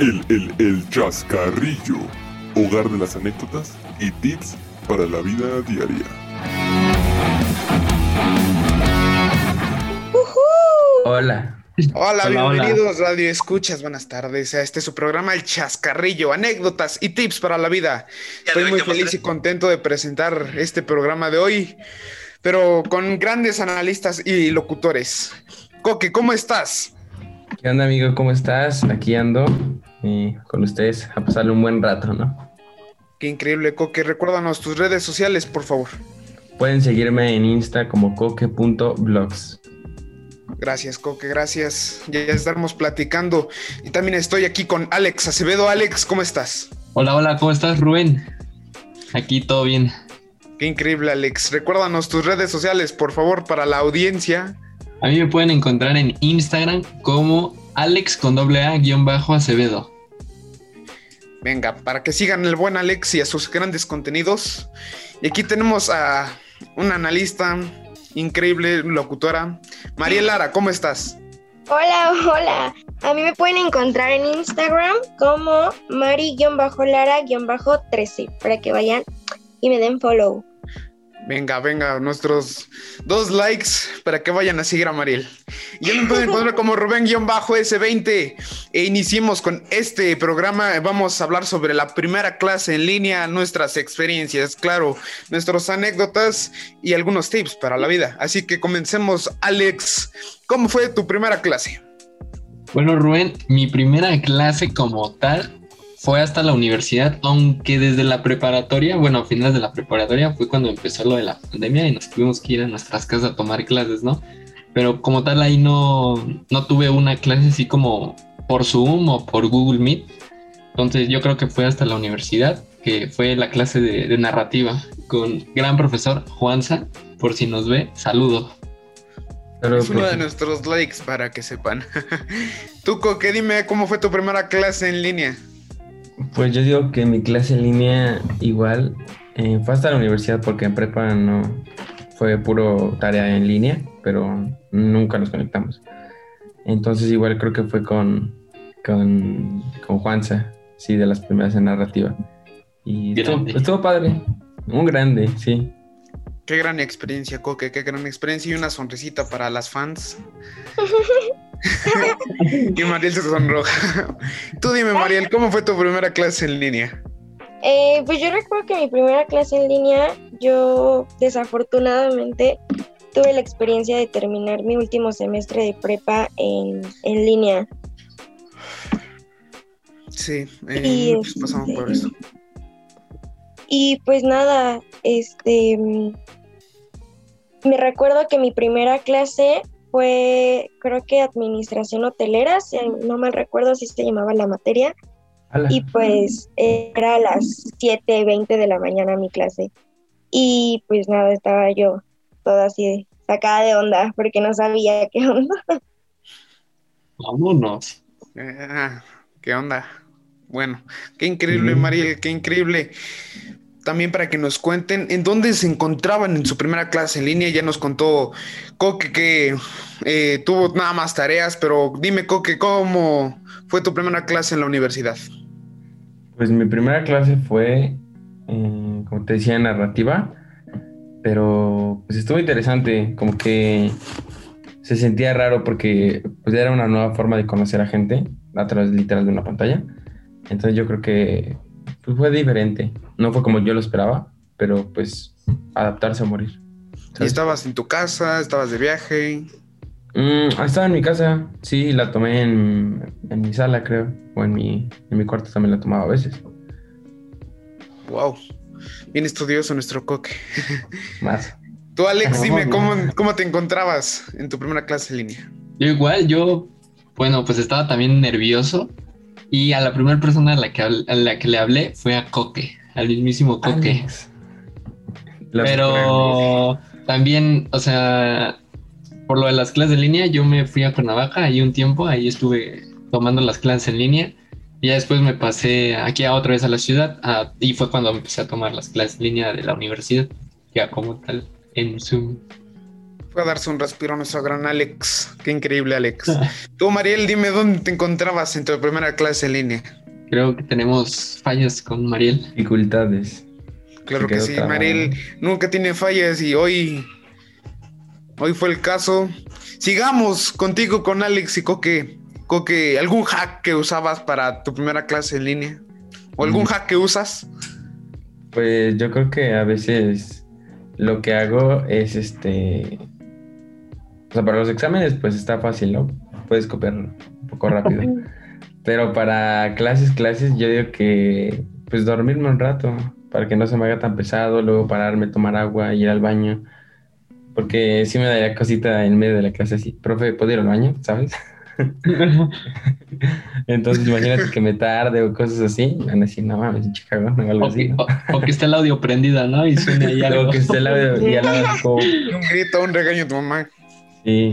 El, el, el chascarrillo, hogar de las anécdotas y tips para la vida diaria. Hola. Hola, Hola, bienvenidos Radio Escuchas, buenas tardes a este su programa El Chascarrillo, anécdotas y tips para la vida. Estoy muy feliz y contento de presentar este programa de hoy, pero con grandes analistas y locutores. Coque, ¿cómo estás? ¿Qué onda, amigo? ¿Cómo estás? Aquí ando con ustedes a pasarle un buen rato, ¿no? Qué increíble, Coque. Recuérdanos tus redes sociales, por favor. Pueden seguirme en Insta como coque.blogs. Gracias, Coque, gracias. Ya estaremos platicando. Y también estoy aquí con Alex Acevedo. Alex, ¿cómo estás? Hola, hola, ¿cómo estás, Rubén? Aquí todo bien. Qué increíble, Alex. Recuérdanos tus redes sociales, por favor, para la audiencia. A mí me pueden encontrar en Instagram como Alex con doble A guion bajo Acevedo. Venga, para que sigan el buen Alex y a sus grandes contenidos. Y aquí tenemos a una analista increíble, locutora. María Lara, ¿cómo estás? Hola, hola. A mí me pueden encontrar en Instagram como Mari-Lara-13 para que vayan y me den follow. Venga, venga, nuestros dos likes para que vayan a seguir a Mariel. Y ya me pueden encontrar como Rubén-S20. E iniciemos con este programa. Vamos a hablar sobre la primera clase en línea, nuestras experiencias, claro, nuestras anécdotas y algunos tips para la vida. Así que comencemos, Alex. ¿Cómo fue tu primera clase? Bueno, Rubén, mi primera clase como tal fue hasta la universidad, aunque desde la preparatoria, bueno, a finales de la preparatoria fue cuando empezó lo de la pandemia y nos tuvimos que ir a nuestras casas a tomar clases, ¿no? Pero como tal ahí no, no tuve una clase así como por Zoom o por Google Meet. Entonces yo creo que fue hasta la universidad, que fue la clase de, de narrativa con gran profesor Juanza, por si nos ve, saludo. Es uno de nuestros likes para que sepan. Tuco, que dime cómo fue tu primera clase en línea. Pues yo digo que mi clase en línea igual eh, fue hasta la universidad porque en prepa no fue puro tarea en línea, pero nunca nos conectamos. Entonces igual creo que fue con, con, con Juanza, sí, de las primeras en narrativa. Y estuvo, estuvo, padre, un grande, sí. Qué gran experiencia, Coque, qué gran experiencia y una sonrisita para las fans. y Mariel se sonroja. Tú dime, Mariel, ¿cómo fue tu primera clase en línea? Eh, pues yo recuerdo que mi primera clase en línea, yo desafortunadamente tuve la experiencia de terminar mi último semestre de prepa en, en línea. Sí, eh, y, pues pasamos este, por eso. Y pues nada, este, me recuerdo que mi primera clase fue, creo que administración hotelera, si no mal recuerdo si se llamaba la materia. Y pues era a las 7.20 de la mañana mi clase. Y pues nada, estaba yo toda así sacada de onda porque no sabía qué onda. Vámonos. Ah, ¿Qué onda? Bueno, qué increíble, mm. Mariel, qué increíble también para que nos cuenten en dónde se encontraban en su primera clase en línea. Ya nos contó Coque que eh, tuvo nada más tareas, pero dime, Coque, ¿cómo fue tu primera clase en la universidad? Pues mi primera clase fue, eh, como te decía, narrativa, pero pues estuvo interesante, como que se sentía raro porque pues era una nueva forma de conocer a gente a través literal de una pantalla. Entonces yo creo que pues fue diferente. No fue como yo lo esperaba, pero pues adaptarse a morir. ¿Y estabas en tu casa? ¿Estabas de viaje? Mm, estaba en mi casa, sí, la tomé en, en, mi sala, creo. O en mi, en mi cuarto también la tomaba a veces. Wow. Bien estudioso nuestro coque. Más. Tú, Alex, dime, ¿cómo, ¿cómo te encontrabas en tu primera clase en línea? Yo igual, yo, bueno, pues estaba también nervioso y a la primera persona a la que, a la que le hablé fue a Coque, al mismísimo Coque. Pero también, o sea, por lo de las clases en línea, yo me fui a Cuernavaca ahí un tiempo, ahí estuve tomando las clases en línea. Y ya después me pasé aquí a otra vez a la ciudad a, y fue cuando empecé a tomar las clases en línea de la universidad, ya como tal, en Zoom. Fue a darse un respiro a nuestro gran Alex. Qué increíble, Alex. Tú, Mariel, dime dónde te encontrabas en tu primera clase en línea. Creo que tenemos fallas con Mariel. Dificultades. Claro Se que sí, trabado. Mariel nunca tiene fallas y hoy, hoy fue el caso. Sigamos contigo con Alex y Coque. Coque, ¿algún hack que usabas para tu primera clase en línea? ¿O algún Mm. hack que usas? Pues yo creo que a veces lo que hago es este. O sea, para los exámenes, pues está fácil, ¿no? Puedes copiar un poco rápido. Pero para clases, clases, yo digo que pues dormirme un rato para que no se me haga tan pesado, luego pararme, tomar agua, ir al baño. Porque sí me daría cosita en medio de la clase así. Profe, ¿puedo ir al baño? ¿Sabes? Entonces imagínate que me tarde o cosas así. Van a decir, no mames, Chicago, o algo O así. que, ¿no? o- o que esté el audio prendido, ¿no? Y suena ahí algo. Algo que esté al lado y al lado como, Un grito, un regaño a tu mamá. Sí.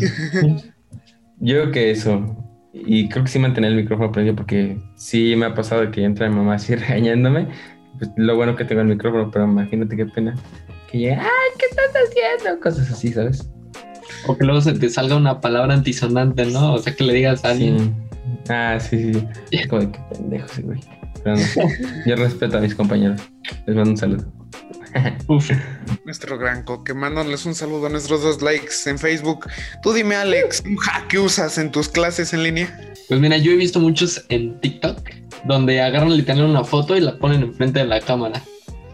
Yo creo que eso. Y creo que sí mantener el micrófono prendido porque sí me ha pasado que entra mi mamá así regañándome. Pues lo bueno que tengo el micrófono, pero imagínate qué pena. Que llegue, ay, ¿qué estás haciendo? Cosas así, ¿sabes? O que luego se te salga una palabra antisonante, ¿no? O sea, que le digas a alguien. Sí. Ah, sí, sí. sí. Como de qué pendejo ese güey. Pero no. Yo respeto a mis compañeros. Les mando un saludo. Uf. Nuestro gran Coque, mándoles un saludo a nuestros dos likes en Facebook. Tú dime, Alex, un hack que usas en tus clases en línea. Pues mira, yo he visto muchos en TikTok donde agarran literal una foto y la ponen enfrente de la cámara.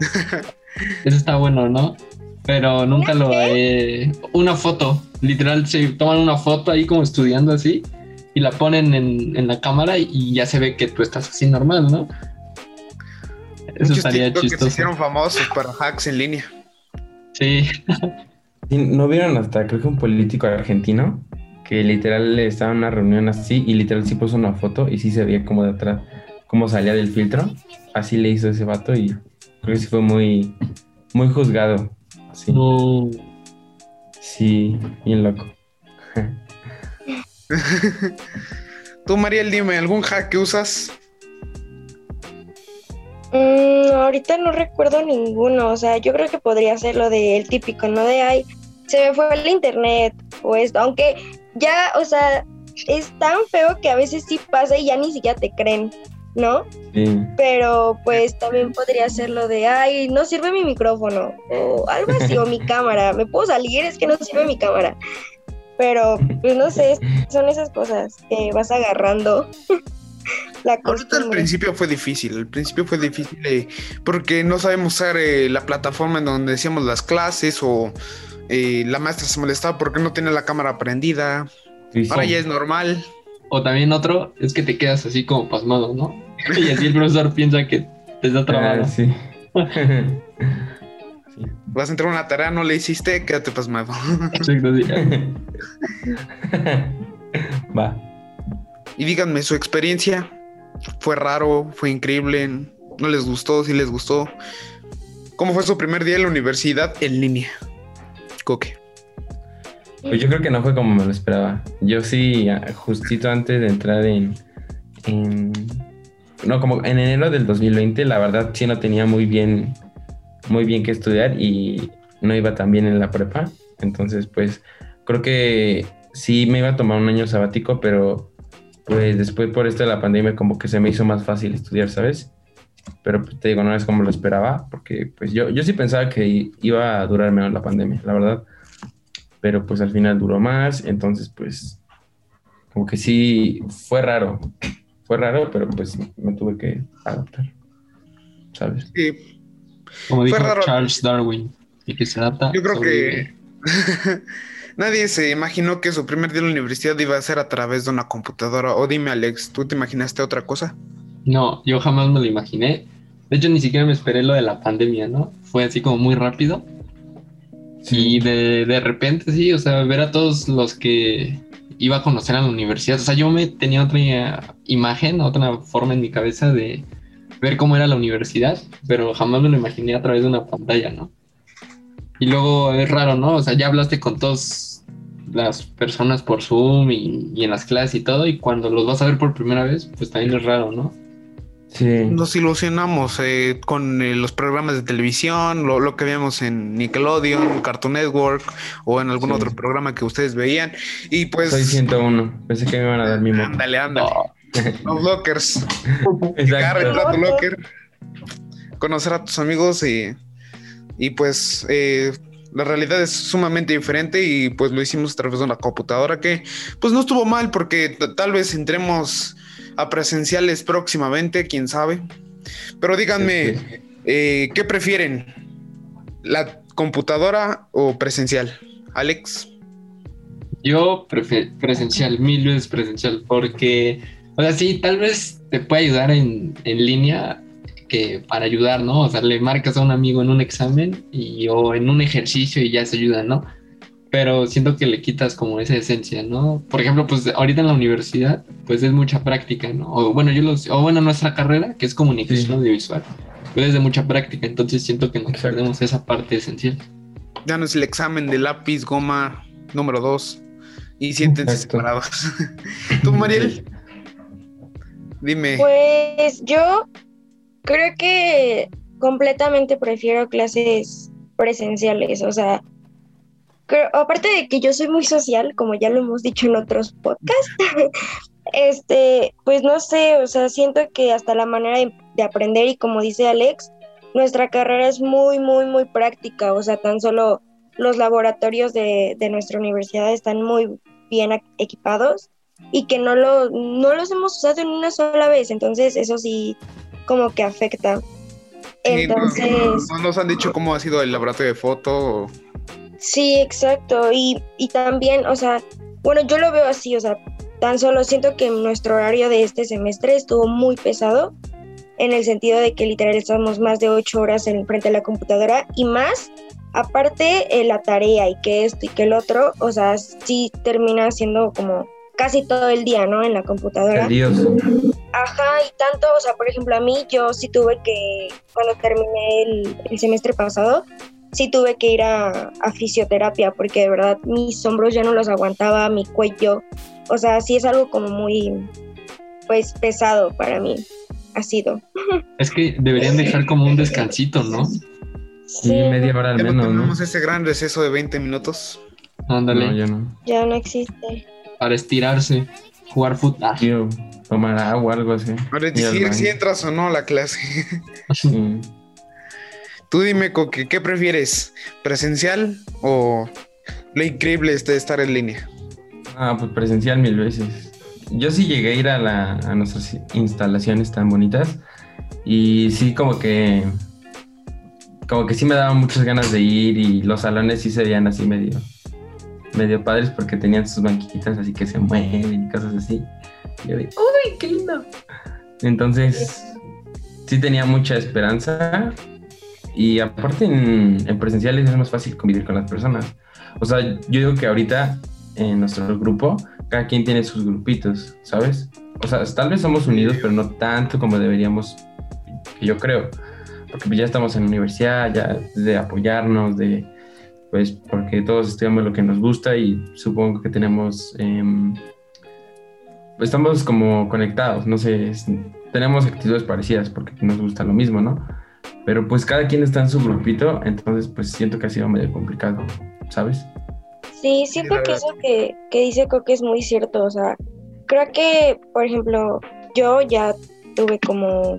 Eso está bueno, ¿no? Pero nunca lo he... Una foto, literal, se toman una foto ahí como estudiando así y la ponen en, en la cámara y ya se ve que tú estás así normal, ¿no? Eso Muchos estaría TikTok que se chistoso. hicieron famosos para hacks en línea. Sí, Sí, ¿No vieron hasta, creo que un político argentino que literal estaba en una reunión así y literal sí puso una foto y sí se veía como de atrás, cómo salía del filtro? Así le hizo ese vato y creo que sí fue muy, muy juzgado. Sí, no. sí, bien loco. Tú, Mariel, dime, ¿algún hack que usas? Mm, ahorita no recuerdo ninguno, o sea, yo creo que podría ser lo del típico, ¿no? De, ay, se me fue el internet o esto, aunque ya, o sea, es tan feo que a veces sí pasa y ya ni siquiera te creen, ¿no? Sí, Pero pues también podría ser lo de, ay, no sirve mi micrófono o algo así, o mi cámara, me puedo salir, es que no sirve mi cámara. Pero, pues no sé, son esas cosas que vas agarrando. La Ahorita al principio fue difícil, al principio fue difícil eh, porque no sabemos usar eh, la plataforma en donde decíamos las clases o eh, la maestra se molestaba porque no tiene la cámara prendida. sí, sí. Ahora ya es normal. O también otro es que te quedas así como pasmado, ¿no? Y así el profesor piensa que te está trabado. sí. Vas a entrar a una tarea, no le hiciste, quédate pasmado. Exacto, sí. Va. y díganme su experiencia. ¿Fue raro? ¿Fue increíble? ¿No les gustó? ¿Sí les gustó? ¿Cómo fue su primer día en la universidad en línea? Coque. Pues yo creo que no fue como me lo esperaba. Yo sí, justito antes de entrar en, en- No, como en enero del 2020, la verdad sí no tenía muy bien, muy bien que estudiar y no iba tan bien en la prepa. Entonces, pues, creo que sí me iba a tomar un año sabático, pero pues después por esto de la pandemia como que se me hizo más fácil estudiar, ¿sabes? Pero pues, te digo, no es como lo esperaba, porque pues yo, yo sí pensaba que i- iba a durar menos la pandemia, la verdad pero pues al final duró más, entonces pues como que sí fue raro, fue raro, pero pues me tuve que adaptar, ¿sabes? Sí, Como Fue dijo raro. Charles Darwin, y que se adapta. yo creo sobrevive. que nadie se imaginó que su primer día en la universidad iba a ser a través de una computadora. O dime, Alex, ¿tú te imaginaste otra cosa? No, yo jamás me lo imaginé. De hecho, ni siquiera me esperé lo de la pandemia, ¿no? Fue así como muy rápido. Y de, de repente, sí, o sea, ver a todos los que iba a conocer a la universidad. O sea, yo me tenía otra imagen, otra forma en mi cabeza de ver cómo era la universidad, pero jamás me lo imaginé a través de una pantalla, ¿no? Y luego es raro, ¿no? O sea, ya hablaste con todas las personas por Zoom y, y en las clases y todo, y cuando los vas a ver por primera vez, pues también es raro, ¿no? Sí. nos ilusionamos eh, con eh, los programas de televisión, lo, lo que veíamos en Nickelodeon, Cartoon Network o en algún Sí. otro programa que ustedes veían. Y pues, Soy 101. Pensé que me iban a dar mi moto. ándale, ándale. Los lockers. Exacto. tu locker, conocer a tus amigos y, y pues eh, la realidad es sumamente diferente y pues lo hicimos a través de una computadora que pues no estuvo mal porque tal vez entremos a presenciales próximamente, quién sabe. Pero díganme, Sí, eh, ¿qué prefieren? ¿La computadora o presencial? Alex. Yo presencial, mil veces presencial, porque, o sea, sí, tal vez te puede ayudar en, en línea que para ayudar, ¿no? O sea, le marcas a un amigo en un examen y, o en un ejercicio y ya se ayuda, ¿no? Pero siento que le quitas como esa esencia, ¿no? Por ejemplo, pues ahorita en la universidad, pues es mucha práctica, ¿no? O bueno, yo los, o bueno, nuestra carrera, que es comunicación Sí. audiovisual, pues es de mucha práctica, entonces siento que nos Exacto. perdemos esa parte esencial. Ya no es el examen de lápiz, goma número 2 y siéntense Exacto. separados. ¿Tú, Mariel? Dime. Pues yo creo que completamente prefiero clases presenciales, o sea, creo- aparte de que yo soy muy social, como ya lo hemos dicho en otros podcasts, este, pues no sé, o sea, siento que hasta la manera de, de aprender y como dice Alex, nuestra carrera es muy, muy, muy práctica, o sea, tan solo los laboratorios de, de nuestra universidad están muy bien equipados y que no, lo, no los hemos usado en una sola vez, entonces eso sí como que afecta. No- Entonces, no nos han dicho cómo ha sido el laboratorio de foto. o- sí, exacto, y, y también, o sea, bueno, yo lo veo así, o sea, tan solo siento que nuestro horario de este semestre estuvo muy pesado, en el sentido de que literal estamos más de ocho horas en frente a la computadora y más, aparte eh, la tarea y que esto y que el otro, o sea, sí termina siendo como casi todo el día, ¿no? En la computadora. Tedioso. Ajá, y tanto, o sea, por ejemplo, a mí yo sí tuve que, cuando terminé el, el semestre pasado, sí tuve que ir a, a fisioterapia porque de verdad mis hombros ya no los aguantaba, mi cuello, o sea, sí es algo como muy, pues, pesado para mí, ha sido. Es que deberían dejar como un descansito, ¿no? Sí, media hora al menos, ¿no? tenemos ese gran receso de 20 minutos. Ándale, no. ya no existe. Para estirarse, jugar fútbol. Tomar agua, algo así. Al decir si entras o no a la clase. Sí. Tú dime, Coque, ¿qué prefieres? ¿Presencial o lo increíble es de estar en línea? Ah, pues presencial mil veces. Yo sí llegué a ir a, la, a nuestras instalaciones tan bonitas y sí como que como que sí me daban muchas ganas de ir y los salones sí se veían así medio medio padres porque tenían sus banquitas así que se mueven y cosas así. Y yo de, ¡uy, qué lindo! Entonces sí tenía mucha esperanza y aparte en, en presenciales es más fácil convivir con las personas. O sea, yo digo que ahorita en nuestro grupo, cada quien tiene sus grupitos, ¿sabes? O sea, tal vez somos unidos, pero no tanto como deberíamos, yo creo. Porque pues ya estamos en la universidad, ya de apoyarnos, de, pues, porque todos estudiamos lo que nos gusta y supongo que tenemos, em, estamos como conectados, no sé, es- tenemos actitudes parecidas porque nos gusta lo mismo, ¿no? Pero pues cada quien está en su grupito, entonces pues siento que ha sido medio complicado, ¿sabes? Sí, siento que eso que, que dice Coque es muy cierto. O sea, creo que, por ejemplo, yo ya tuve como,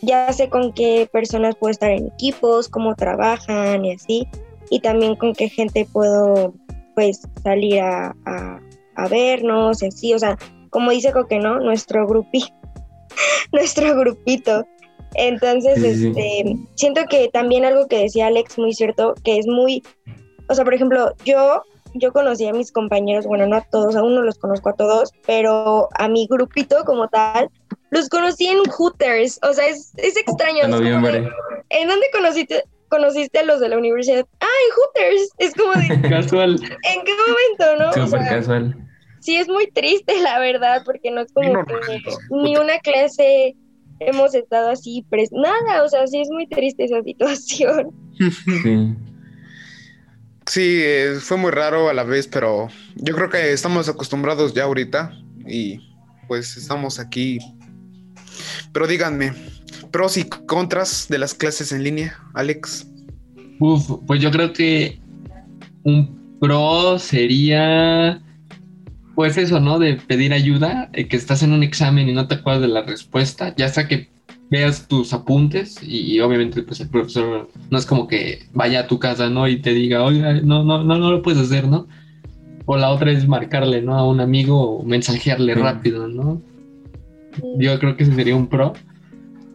ya sé con qué personas puedo estar en equipos, cómo trabajan y así, y también con qué gente puedo, pues, salir a, a, a vernos y así. O sea, como dice Coque, ¿no? Nuestro grupito, nuestro grupito. Entonces, Sí, sí, sí. este, siento que también algo que decía Alex muy cierto, que es muy o sea, por ejemplo, yo, yo conocí a mis compañeros, bueno, no a todos, aún no los conozco a todos, pero a mi grupito como tal, los conocí en Hooters, o sea, es, es extraño. En noviembre. ¿En dónde conociste, conociste a los de la universidad? En Hooters, es como de, Casual. ¿en qué momento, no? O Súper sea, casual. sí es muy triste, la verdad, porque no es como Bien que normal. ni una clase hemos estado así, pres nada, o sea, sí es muy triste esa situación. Sí. Sí, eh, fue muy raro a la vez, pero yo creo que estamos acostumbrados ya ahorita y pues estamos aquí Pero díganme, pros y contras de las clases en línea, Alex. Uf, pues yo creo que un pro sería, pues eso, ¿no? De pedir ayuda, eh, que estás en un examen y no te acuerdas de la respuesta, ya sea que veas tus apuntes y, y obviamente pues el profesor no es como que vaya a tu casa, ¿no? Y te diga, oiga, no, no, no, no lo puedes hacer, ¿no? O la otra es marcarle, ¿no? A un amigo o mensajearle Sí. rápido, ¿no? Yo creo que ese sería un pro.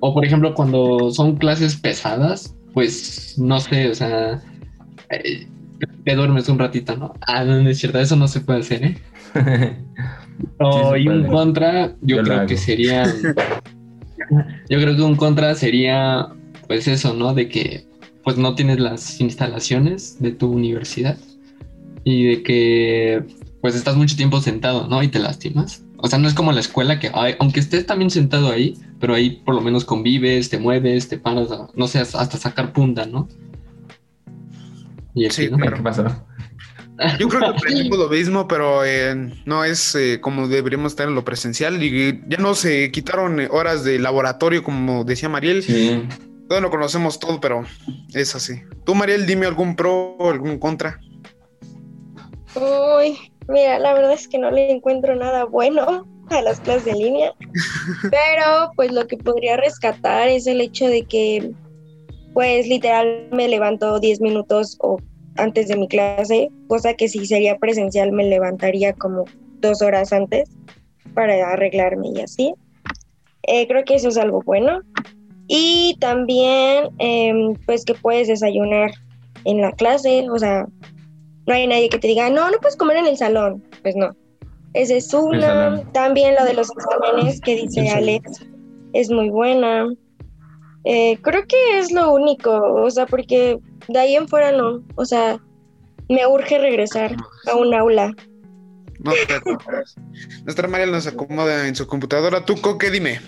O por ejemplo, cuando son clases pesadas, pues no sé, o sea, eh, te duermes un ratito, ¿no? Ah, no, es cierto, eso no se puede hacer, ¿eh? O, se y un contra, yo, Yo creo que sería. yo creo que un contra sería, pues eso, ¿no? De que pues no tienes las instalaciones de tu universidad y de que pues estás mucho tiempo sentado, ¿no? Y te lastimas. O sea, no es como la escuela que, ay, aunque estés también sentado ahí, pero ahí por lo menos convives, te mueves, te paras, a- no sé, hasta sacar punta, ¿no? Y aquí, Sí, ¿no? claro. ¿Qué pasó? Yo creo que aprendimos lo mismo, pero eh, no es eh, como deberíamos estar en lo presencial. Y ya no se quitaron eh, horas de laboratorio, como decía Mariel. Sí. Todos lo conocemos todo, pero es así. Tú, Mariel, dime algún pro o algún contra. Uy, mira, la verdad es que no le encuentro nada bueno a las clases de línea, pero pues lo que podría rescatar es el hecho de que pues literal me levanto 10 minutos o antes de mi clase, cosa que si sería presencial me levantaría como dos horas antes para arreglarme y así. Eh, creo que eso es algo bueno. Y también em, pues que puedes desayunar en la clase, o sea, no hay nadie que te diga, no, no puedes comer en el salón. Pues no. Esa es una. También lo de los exámenes que dice. Alex es muy buena. Eh, creo que es lo único, o sea, porque de ahí en fuera no. O sea, me urge regresar a un aula. No te. Nuestra Mariel nos acomoda en su computadora. Tú, Coque, dime.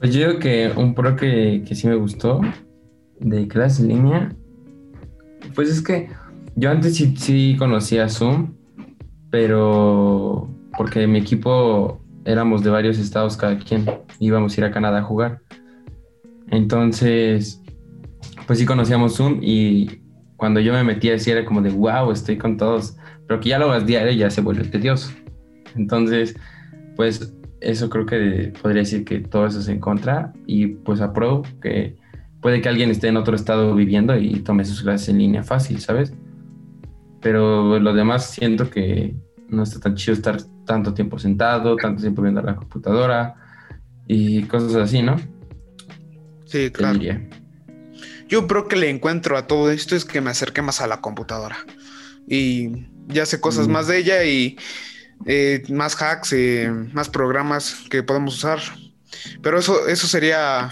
Pues yo digo que un pro que, que sí me gustó de clase en línea, pues es que yo antes sí, sí conocía Zoom, pero porque mi equipo éramos de varios estados cada quien, íbamos a ir a Canadá a jugar. Entonces, pues sí conocíamos Zoom y cuando yo me metía así era como de, wow, estoy con todos, pero que ya lo hagas diario ya se vuelve tedioso. Entonces, pues eso creo que podría decir que todo eso es en contra y pues apruebo que puede que alguien esté en otro estado viviendo y tome sus clases en línea fácil, ¿sabes? Pero lo demás siento que no está tan chido estar tanto tiempo sentado, tanto tiempo viendo la computadora y cosas así, ¿no? Sí, claro. Yo creo que le encuentro a todo esto es que me acerqué más a la computadora. Y ya sé cosas Mm. más de ella y eh, más hacks, eh, más programas que podemos usar. Pero eso, eso sería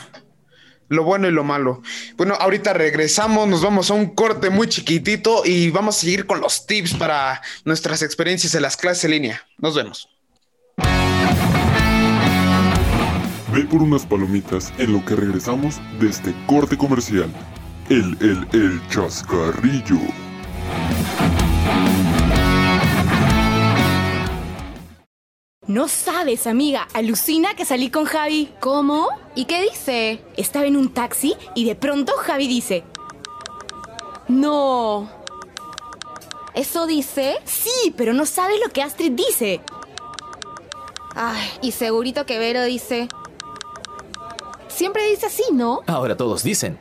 lo bueno y lo malo. Bueno, ahorita regresamos, nos vamos a un corte muy chiquitito y vamos a seguir con los tips para nuestras experiencias en las clases en línea. Nos vemos. Ve por unas palomitas en lo que regresamos de este corte comercial. El, el, el chascarrillo. No sabes, amiga, alucina que salí con Javi. ¿Cómo? ¿Y qué dice? Estaba en un taxi y de pronto Javi dice... No. ¿Eso dice? Sí, pero no sabes lo que Astrid dice. Ay, y segurito que Vero dice... Siempre dice así, ¿no? Ahora todos dicen.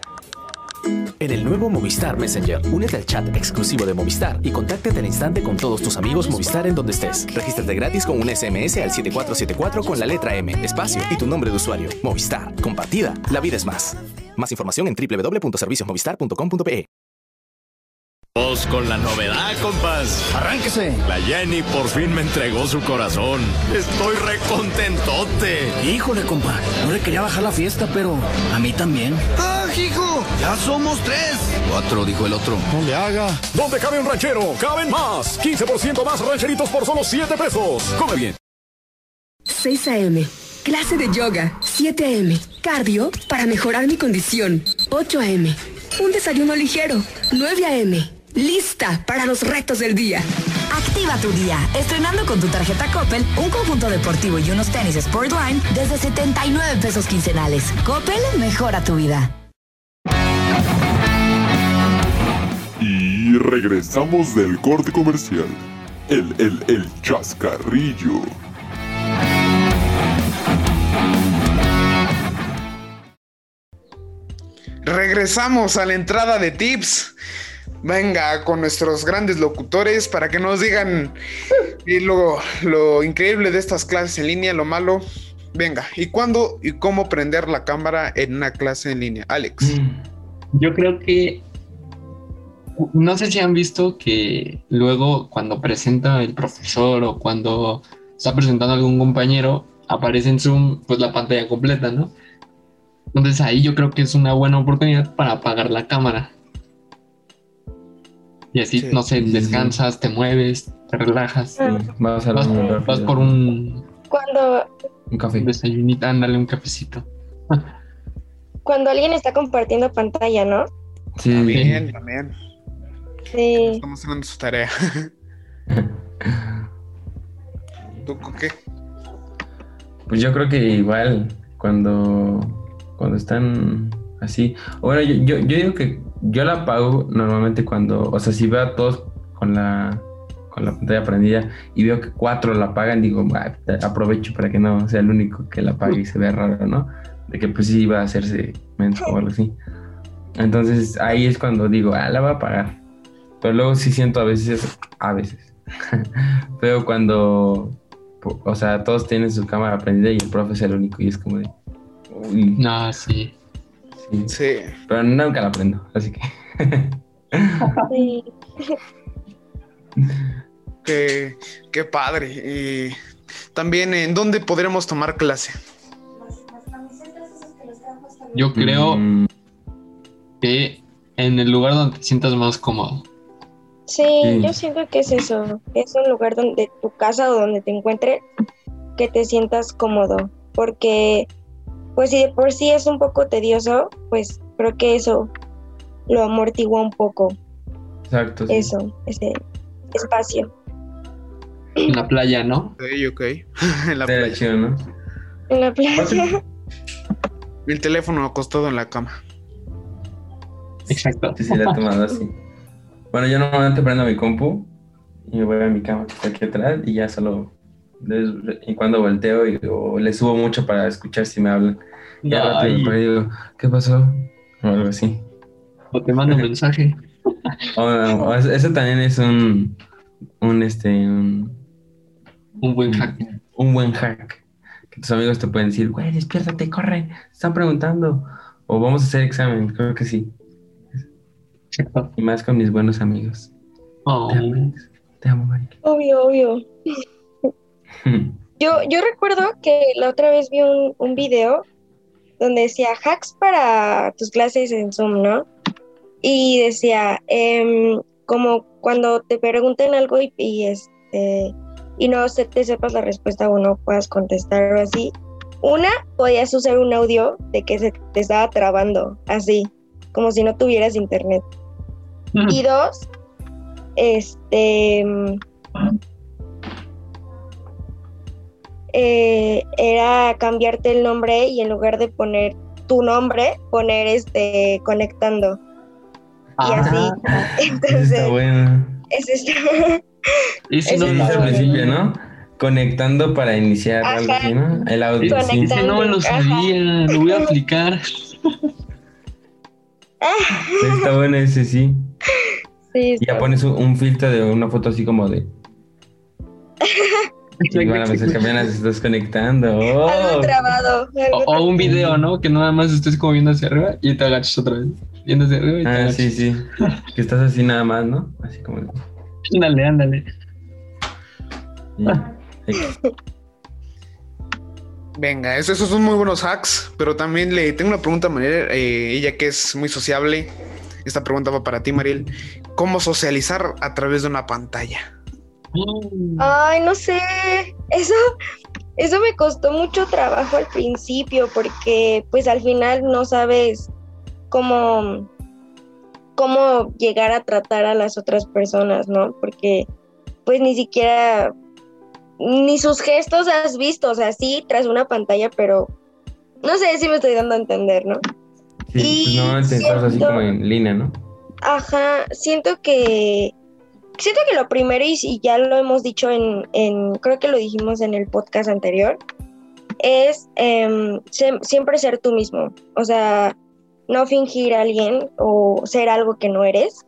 En el nuevo Movistar Messenger, únete al chat exclusivo de Movistar y contáctate al instante con todos tus amigos Movistar en donde estés. Regístrate gratis con un SMS al 7474 con la letra M, espacio y tu nombre de usuario. Movistar. Compartida. La vida es más. Más información en www.serviciosmovistar.com.pe. Vamos con la novedad, compas. Arránquese. La Jenny por fin me entregó su corazón. Estoy recontentote. Híjole, compa. No le quería bajar la fiesta, pero a mí también. ¡Ah, hijo! ¡Ya somos tres! Cuatro, dijo el otro. No le haga. ¿Dónde cabe un ranchero? ¡Caben más! 15% más rancheritos por solo 7 pesos. Come bien. 6 a.m. Clase de yoga. 7 a.m. Cardio para mejorar mi condición. 8 a.m. Un desayuno ligero. 9 a.m. Lista para los retos del día. Activa tu día, estrenando con tu tarjeta Coppel un conjunto deportivo y unos tenis Sportline desde 79 pesos quincenales. Coppel mejora tu vida. Y regresamos del corte comercial. El, el, el chascarrillo. Regresamos a la entrada de tips. Venga, con nuestros grandes locutores para que nos digan lo, lo increíble de estas clases en línea, lo malo. Venga, ¿y cuándo y cómo prender la cámara en una clase en línea? Alex. Yo creo que no sé si han visto que luego cuando presenta el profesor o cuando está presentando algún compañero, aparece en Zoom pues la pantalla completa, ¿no? Entonces ahí yo creo que es una buena oportunidad para apagar la cámara. Y así, Sí. no sé, descansas, te mueves, te relajas. Vas a Vas, vas por un Cuando, un café. desayunito, ándale un cafecito. cuando alguien está compartiendo pantalla, ¿no? Sí, También, también. Sí. Estamos haciendo su tarea. ¿Tú con qué? Pues yo creo que igual cuando, cuando están así. Bueno, yo, yo, yo digo que yo la apago normalmente cuando, o sea, si veo a todos con la, con la pantalla prendida y veo que cuatro la apagan, digo, "Ah, aprovecho para que no sea el único que la apague y se vea raro, ¿no? De que pues sí va a hacerse menso o algo así. Entonces ahí es cuando digo, ah, la voy a apagar. Pero luego sí siento a veces, a veces, pero cuando o sea, todos tienen su cámara prendida y el profe es el único y es como de... uy, No, sí. Sí. Sí. Pero nunca la prendo, así que... sí. Qué, qué padre. Y también, ¿en dónde podremos tomar clase? Yo creo Mm, que en el lugar donde te sientas más cómodo. Sí, Sí. yo siento que es eso. Es un lugar donde tu casa o donde te encuentres que te sientas cómodo. Porque, pues si de por sí es un poco tedioso, pues creo que eso lo amortigua un poco. exacto. sí. Eso, ese espacio. En la playa, ¿no? Ok, ok. en la playa. chido, ¿no? En la playa. El teléfono acostado en la cama. Exacto. Sí, sí, la he tomado así. Bueno, yo normalmente prendo mi compu y me voy a mi cama que está aquí atrás y ya solo... de- Y cuando volteo y, o le subo mucho para escuchar si me hablan. Y al rato me digo, ¿qué pasó? O algo así. o te mando un mensaje. O- o eso eso también es un... Un, este... Un, Un buen hack. un buen hack. Que tus amigos te pueden decir, güey, despiértate, corre, están preguntando. O vamos a hacer examen, creo que sí. Exacto. Y más con mis buenos amigos. Oh, Te amo. Te amo, María. Obvio, obvio. Yo, yo recuerdo que la otra vez vi un, un video donde decía hacks para tus clases en Zoom, ¿no? Y decía, em, como cuando te pregunten algo y, y, este, y no se, te sepas la respuesta o no puedas contestar o así. Una, podías usar un audio de que se te estaba trabando, así, como si no tuvieras internet. Y dos, este eh, era cambiarte el nombre y en lugar de poner tu nombre, poner este conectando. Y así. Entonces, está bueno. es esto. Ese Eso no, dice al principio, ¿no? Conectando para iniciar Ajá. algo así, ¿no? El audio. Sí. Conectando. ese no me lo sabía. Lo voy a aplicar. Está bueno ese, sí. Sí, Y ya pones un, un filtro de una foto así como de. Y van a apenas estás conectando. algo Oh. trabado. algo O, o un video, ¿no? Que nada más estés como viendo hacia arriba y te agachas otra vez. Viendo hacia arriba y te Ah, agachas. sí, sí. Que estás así nada más, ¿no? Así como. Ándale, ándale. X. Venga, esos, esos son muy buenos hacks, pero también le tengo una pregunta a Mariel, eh, ella que es muy sociable. Esta pregunta va para ti, Mariel. ¿Cómo socializar a través de una pantalla? Ay, no sé. Eso, eso me costó mucho trabajo al principio porque pues al final no sabes cómo, cómo llegar a tratar a las otras personas, ¿no? Porque pues ni siquiera, ni sus gestos has visto, o sea, sí, tras una pantalla, pero no sé si me estoy dando a entender, ¿no? Sí, pues normalmente estás así como en línea, ¿no? Ajá, siento que siento que lo primero, y, ya lo hemos dicho en, creo que lo dijimos en el podcast anterior, es em, siempre ser tú mismo. O sea, no fingir a alguien o ser algo que no eres.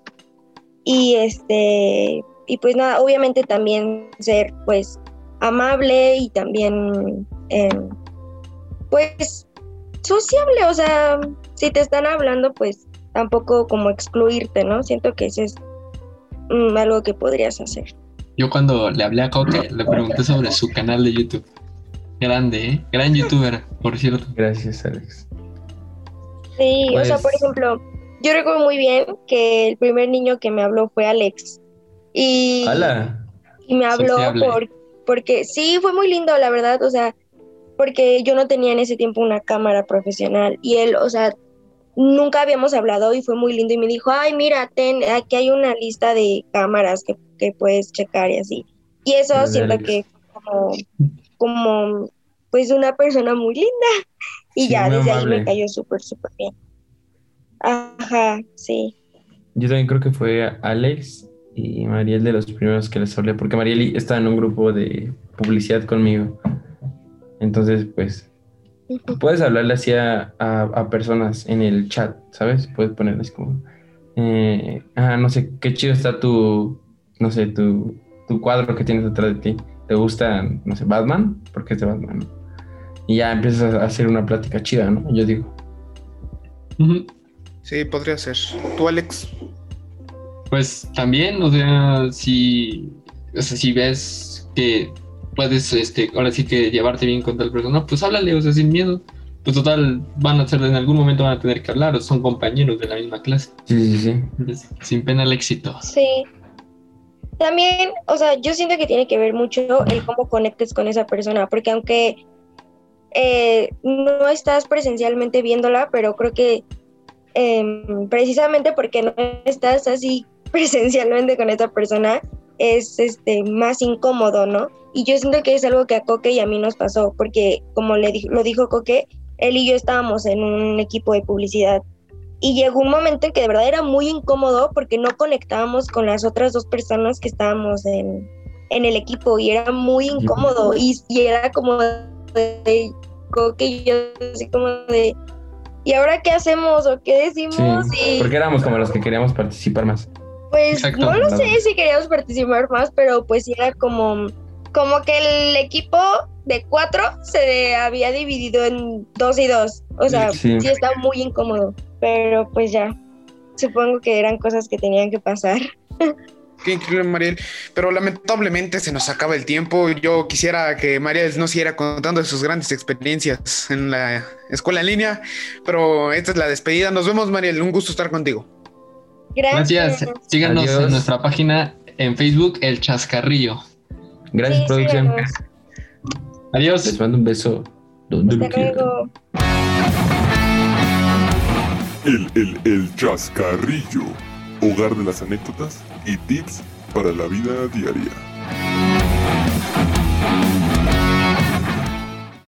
Y este, y pues nada, obviamente también ser pues amable y también em, pues sociable. O sea, si te están hablando, pues tampoco como excluirte, ¿no? Siento que ese es algo que podrías hacer. Yo cuando le hablé a Coque, le pregunté sobre su canal de YouTube. Grande, ¿eh? Gran youtuber, por cierto. Gracias, Alex. Sí, o sea, Pues- por ejemplo, yo recuerdo muy bien que el primer niño que me habló fue Alex. Y, ¡Hala! y me habló por, porque sí, fue muy lindo, la verdad, o sea, porque yo no tenía en ese tiempo una cámara profesional y él, o sea, nunca habíamos hablado y fue muy lindo y me dijo, ay, mira, ten, aquí hay una lista de cámaras que, que puedes checar y así. Y eso Dale, siento que como, como, pues una persona muy linda y Sí, ya desde ahí me cayó súper, súper bien. Ajá, sí. Yo también creo que fue Alex y Mariel de los primeros que les hablé, porque Mariel estaba en un grupo de publicidad conmigo. Entonces, pues, puedes hablarle así a, a- a personas en el chat, ¿sabes? Puedes ponerles como, eh, ah, no sé, qué chido está tu, no sé, tu, tu cuadro que tienes detrás de ti. ¿Te gusta, no sé, Batman? Porque es de Batman, ¿no? Y ya empiezas a hacer una plática chida, ¿no? Yo digo. Sí, podría ser. ¿Tú, Alex? Pues también, o sea, si, o sea, si ves que puedes, este, ahora sí que llevarte bien con tal persona, pues háblale, o sea, sin miedo. Pues total, van a ser, en algún momento van a tener que hablar, o son compañeros de la misma clase. Sí, sí, sí. Entonces, sin pena el éxito. Sí. También, o sea, yo siento que tiene que ver mucho el cómo conectes con esa persona, porque aunque eh, no estás presencialmente viéndola, pero creo que em, precisamente porque no estás así presencialmente con esa persona, es este más incómodo, ¿no? Y yo siento que es algo que a Coque y a mí nos pasó, porque como le di- lo dijo Coque, él y yo estábamos en un equipo de publicidad y llegó un momento en que de verdad era muy incómodo porque no conectábamos con las otras dos personas que estábamos en, en el equipo y era muy incómodo y, y era como de Coque y yo así como de ¿y ahora qué hacemos o qué decimos? Sí, y porque éramos como los que queríamos participar más. pues Exacto. no lo Claro. sé si queríamos participar más, pero pues era como, como que el equipo de cuatro se había dividido en dos y dos. O sea, Sí. sí, estaba muy incómodo, pero pues ya, supongo que eran cosas que tenían que pasar. Qué increíble, Mariel. Pero lamentablemente se nos acaba el tiempo. Yo quisiera que Mariel nos siguiera contando de sus grandes experiencias en la escuela en línea. Pero esta es la despedida. Nos vemos, Mariel. Un gusto estar contigo. Gracias. Síganos Adiós. en nuestra página en Facebook, El Chascarrillo. Gracias, Sí, producción. Adiós. Les mando un beso. Donde lo Hasta luego. El, el, el chascarrillo. Hogar de las anécdotas y tips para la vida diaria.